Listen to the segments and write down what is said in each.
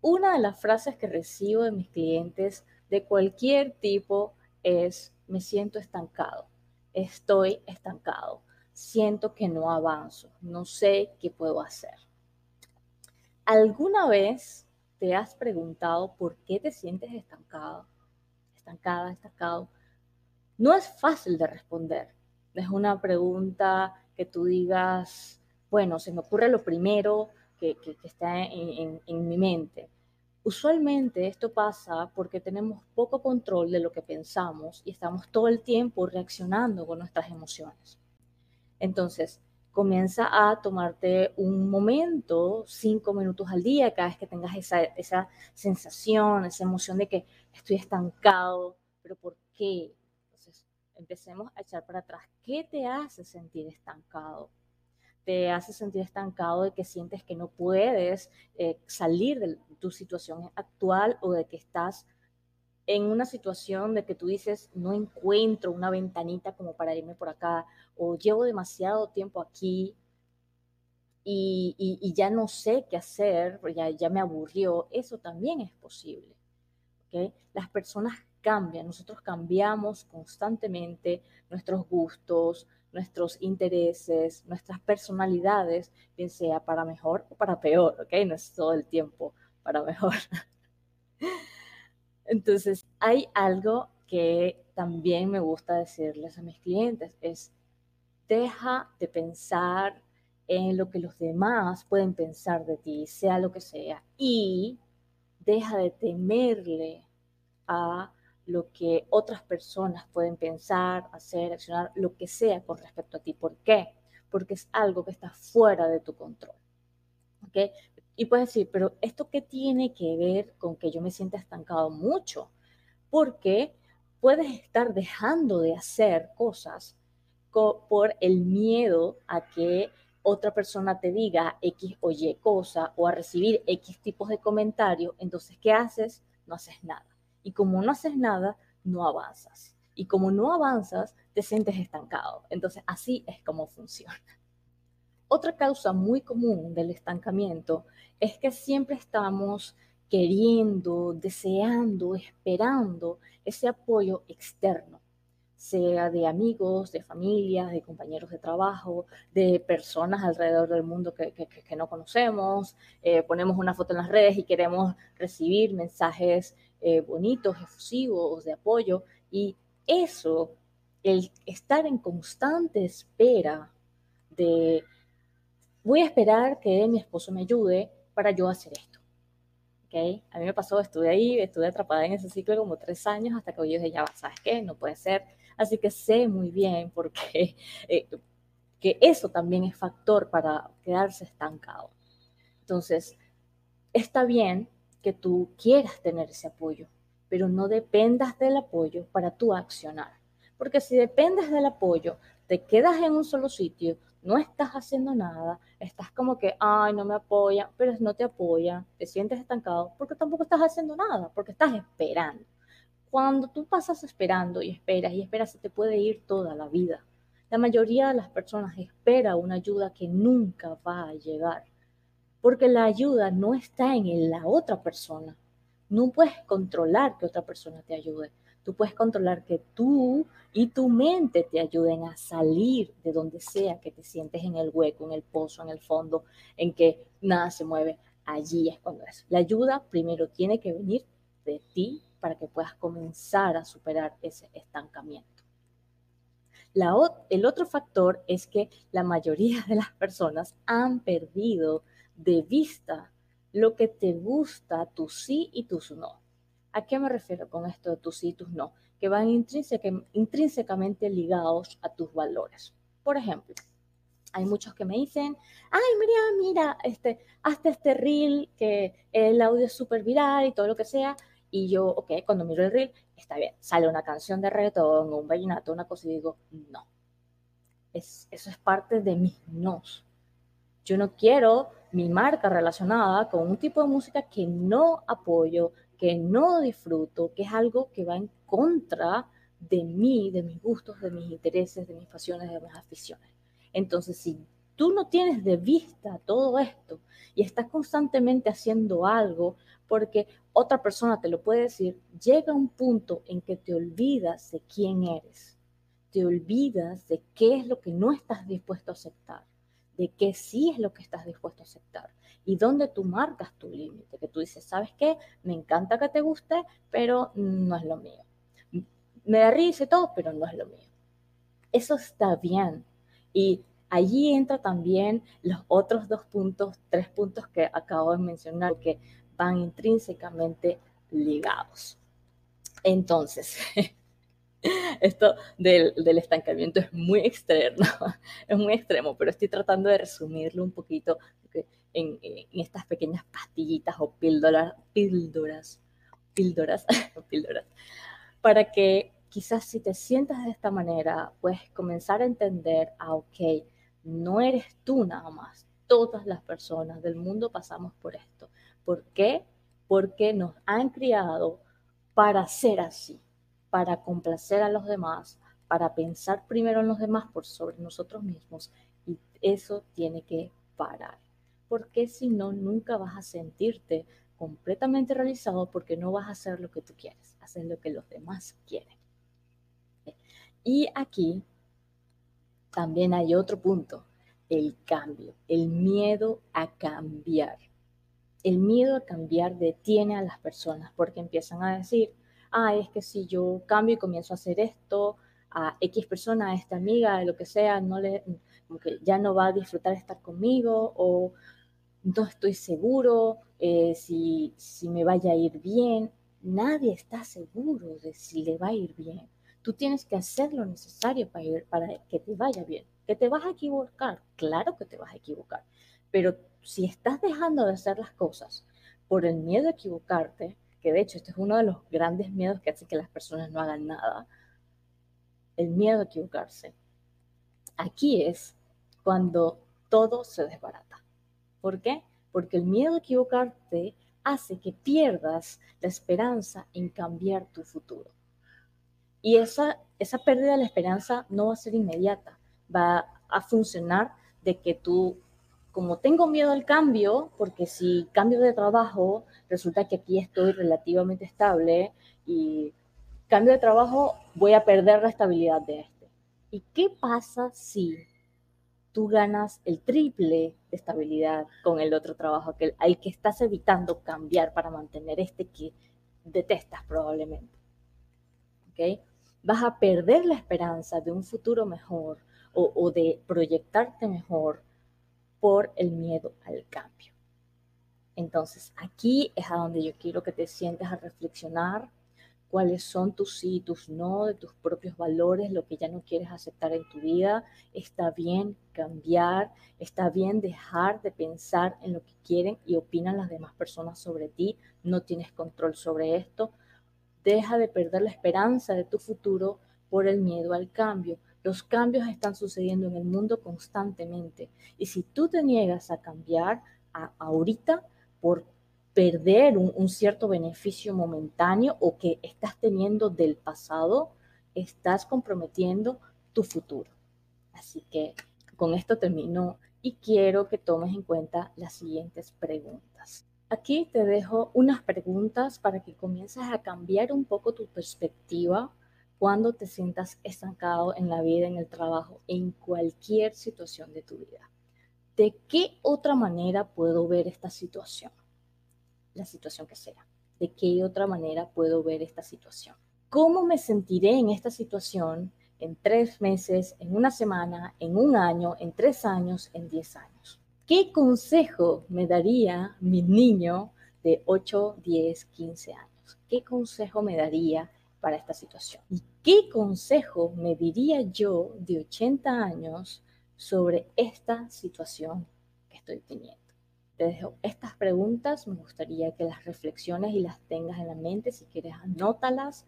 Una de las frases que recibo de mis clientes de cualquier tipo es, me siento estancado, estoy estancado, siento que no avanzo, no sé qué puedo hacer. ¿Alguna vez te has preguntado por qué te sientes estancado, estancada, estancado? No es fácil de responder. Es una pregunta que tú digas, bueno, se me ocurre lo primero que, está en, mi mente. Usualmente esto pasa porque tenemos poco control de lo que pensamos y estamos todo el tiempo reaccionando con nuestras emociones. Entonces, comienza a tomarte un momento, cinco minutos al día, cada vez que tengas esa, esa sensación, esa emoción de que estoy estancado, pero ¿por qué? Entonces, empecemos a echar para atrás. ¿Qué te hace sentir estancado? Te hace sentir estancado de que sientes que no puedes eh, salir de tu situación actual o de que estás en una situación de que tú dices, no encuentro una ventanita como para irme por acá, o llevo demasiado tiempo aquí y, ya no sé qué hacer, ya, ya me aburrió, eso también es posible. ¿okay? Las personas cambian, nosotros cambiamos constantemente nuestros gustos, nuestros intereses, nuestras personalidades, bien sea para mejor o para peor, ¿ok? No es todo el tiempo para mejor. Entonces, hay algo que también me gusta decirles a mis clientes, es deja de pensar en lo que los demás pueden pensar de ti, sea lo que sea, y deja de temerle a lo que otras personas pueden pensar, hacer, accionar, lo que sea con respecto a ti. ¿Por qué? Porque es algo que está fuera de tu control. ¿Ok? Y puedes decir, pero ¿esto qué tiene que ver con que yo me sienta estancado mucho? Porque puedes estar dejando de hacer cosas por el miedo a que otra persona te diga X o Y cosa o a recibir X tipos de comentarios. Entonces, ¿qué haces? No haces nada. Y como no haces nada, no avanzas. Y como no avanzas, te sientes estancado. Entonces, así es como funciona. Otra causa muy común del estancamiento es que siempre estamos queriendo, deseando, esperando ese apoyo externo, sea de amigos, de familias, de compañeros de trabajo, de personas alrededor del mundo que, no conocemos. Eh, ponemos una foto en las redes y queremos recibir mensajes eh, bonitos, efusivos, de apoyo. Y eso, el estar en constante espera de voy a esperar que mi esposo me ayude para yo hacer esto. ¿Okay? A mí me pasó, estuve ahí, estuve atrapada en ese ciclo como tres años hasta que yo dije, ya, ¿sabes qué? No puede ser. Así que sé muy bien porque eh, que eso también es factor para quedarse estancado. Entonces, está bien que tú quieras tener ese apoyo, pero no dependas del apoyo para tú accionar. Porque si dependes del apoyo, te quedas en un solo sitio, no estás haciendo nada, estás como que, ay, no me apoya, pero no te apoya, te sientes estancado porque tampoco estás haciendo nada, porque estás esperando. Cuando tú pasas esperando y esperas y esperas, se te puede ir toda la vida. La mayoría de las personas espera una ayuda que nunca va a llegar, porque la ayuda no está en la otra persona. No puedes controlar que otra persona te ayude. Tú puedes controlar que tú y tu mente te ayuden a salir de donde sea que te sientes en el hueco, en el pozo, en el fondo, en que nada se mueve. Allí es cuando es. La ayuda primero tiene que venir de ti para que puedas comenzar a superar ese estancamiento. El otro factor es que la mayoría de las personas han perdido de vista lo que te gusta, tu sí y tus no. ¿A qué me refiero con esto de tus sí y tus no? Que van intrínsecamente ligados a tus valores. Por ejemplo, hay muchos que me dicen, ay María, mira, este, hazte este reel, que el audio es súper viral y todo lo que sea. Y yo, ok, cuando miro el reel, está bien, sale una canción de reggaetón un vallenato, una cosa y digo, no. Es, eso es parte de mis nos. Yo no quiero mi marca relacionada con un tipo de música que no apoyo, que no disfruto, que es algo que va en contra de mí, de mis gustos, de mis intereses, de mis pasiones, de mis aficiones. Entonces, si tú no tienes de vista todo esto y estás constantemente haciendo algo porque otra persona te lo puede decir, llega un punto en que te olvidas de quién eres, te olvidas de qué es lo que no estás dispuesto a aceptar, de qué sí es lo que estás dispuesto a aceptar y dónde tú marcas tu límite, que tú dices, ¿sabes qué? Me encanta que te guste, pero no es lo mío. Me da risa y todo, pero no es lo mío. Eso está bien. Y allí entra también los otros dos puntos, tres puntos que acabo de mencionar, que van intrínsecamente ligados. Entonces, esto del, estancamiento es muy extremo, es muy extremo, pero estoy tratando de resumirlo un poquito en, estas pequeñas pastillitas o píldoras, píldoras, píldoras, píldoras, para que quizás si te sientas de esta manera, puedes comenzar a entender, ah, ok, no eres tú nada más, todas las personas del mundo pasamos por esto. ¿Por qué? Porque nos han criado para ser así, para complacer a los demás, para pensar primero en los demás por sobre nosotros mismos. Y eso tiene que parar. Porque si no, nunca vas a sentirte completamente realizado porque no vas a hacer lo que tú quieres, hacer lo que los demás quieren. Y aquí también hay otro punto, el cambio, el miedo a cambiar el miedo a cambiar detiene a las personas porque empiezan a decir, ah, es que si yo cambio y comienzo a hacer esto, a X persona, a esta amiga, lo que sea, no le, como que ya no va a disfrutar estar conmigo o no estoy seguro eh, si, si me vaya a ir bien. Nadie está seguro de si le va a ir bien. Tú tienes que hacer lo necesario para, ir, para que te vaya bien. Que te vas a equivocar, claro que te vas a equivocar, pero si estás dejando de hacer las cosas por el miedo a equivocarte, que de hecho este es uno de los grandes miedos que hace que las personas no hagan nada, el miedo a equivocarse, aquí es cuando todo se desbarata. ¿Por qué? Porque el miedo a equivocarte hace que pierdas la esperanza en cambiar tu futuro. Y esa, esa pérdida de la esperanza no va a ser inmediata, va a funcionar de que tú como tengo miedo al cambio, porque si cambio de trabajo, resulta que aquí estoy relativamente estable y cambio de trabajo, voy a perder la estabilidad de este. ¿Y qué pasa si tú ganas el triple de estabilidad con el otro trabajo, que, al que estás evitando cambiar para mantener este que detestas probablemente? ¿Okay? Vas a perder la esperanza de un futuro mejor o, o de proyectarte mejor por el miedo al cambio. Entonces, aquí es a donde yo quiero que te sientes a reflexionar cuáles son tus sí tus no, de tus propios valores, lo que ya no quieres aceptar en tu vida. Está bien cambiar, está bien dejar de pensar en lo que quieren y opinan las demás personas sobre ti. No tienes control sobre esto. Deja de perder la esperanza de tu futuro por el miedo al cambio. Los cambios están sucediendo en el mundo constantemente. Y si tú te niegas a cambiar ahorita por perder un, cierto beneficio momentáneo o que estás teniendo del pasado, estás comprometiendo tu futuro. Así que con esto termino y quiero que tomes en cuenta las siguientes preguntas. Aquí te dejo unas preguntas para que comiences a cambiar un poco tu perspectiva cuando te sientas estancado en la vida, en el trabajo, en cualquier situación de tu vida. ¿De qué otra manera puedo ver esta situación? La situación que sea. ¿De qué otra manera puedo ver esta situación? ¿Cómo me sentiré en esta situación en tres meses, en una semana, en un año, en tres años, en diez años? ¿Qué consejo me daría mi niño de 8, 10, 15 años? ¿Qué consejo me daría para esta situación. ¿Y qué consejo me diría yo de 80 años sobre esta situación que estoy teniendo? Te dejo estas preguntas, me gustaría que las reflexiones y las tengas en la mente, si quieres anótalas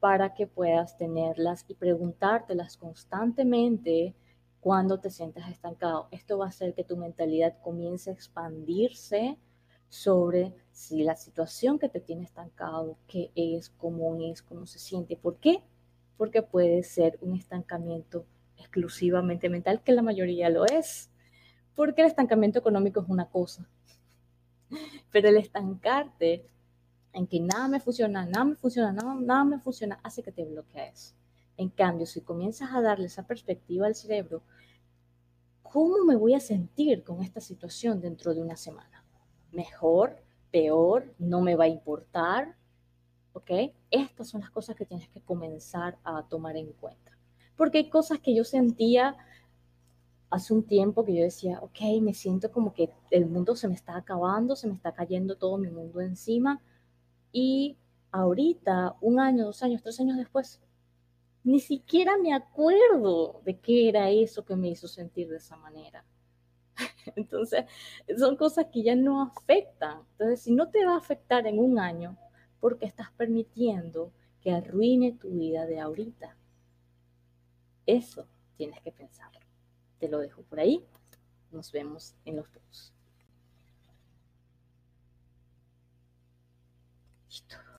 para que puedas tenerlas y preguntártelas constantemente cuando te sientas estancado. Esto va a hacer que tu mentalidad comience a expandirse sobre si la situación que te tiene estancado, qué es, cómo es, cómo se siente. ¿Por qué? Porque puede ser un estancamiento exclusivamente mental, que la mayoría lo es. Porque el estancamiento económico es una cosa, pero el estancarte en que nada me funciona, nada me funciona, nada, nada me funciona, hace que te bloquees. En cambio, si comienzas a darle esa perspectiva al cerebro, ¿cómo me voy a sentir con esta situación dentro de una semana? ¿Mejor? ¿Peor? ¿No me va a importar? ¿Ok? Estas son las cosas que tienes que comenzar a tomar en cuenta. Porque hay cosas que yo sentía hace un tiempo que yo decía, ok, me siento como que el mundo se me está acabando, se me está cayendo todo mi mundo encima. Y ahorita, un año, dos años, tres años después, ni siquiera me acuerdo de qué era eso que me hizo sentir de esa manera. Entonces, son cosas que ya no afectan. Entonces, si no te va a afectar en un año, porque estás permitiendo que arruine tu vida de ahorita. Eso tienes que pensarlo. Te lo dejo por ahí. Nos vemos en los posts. Listo.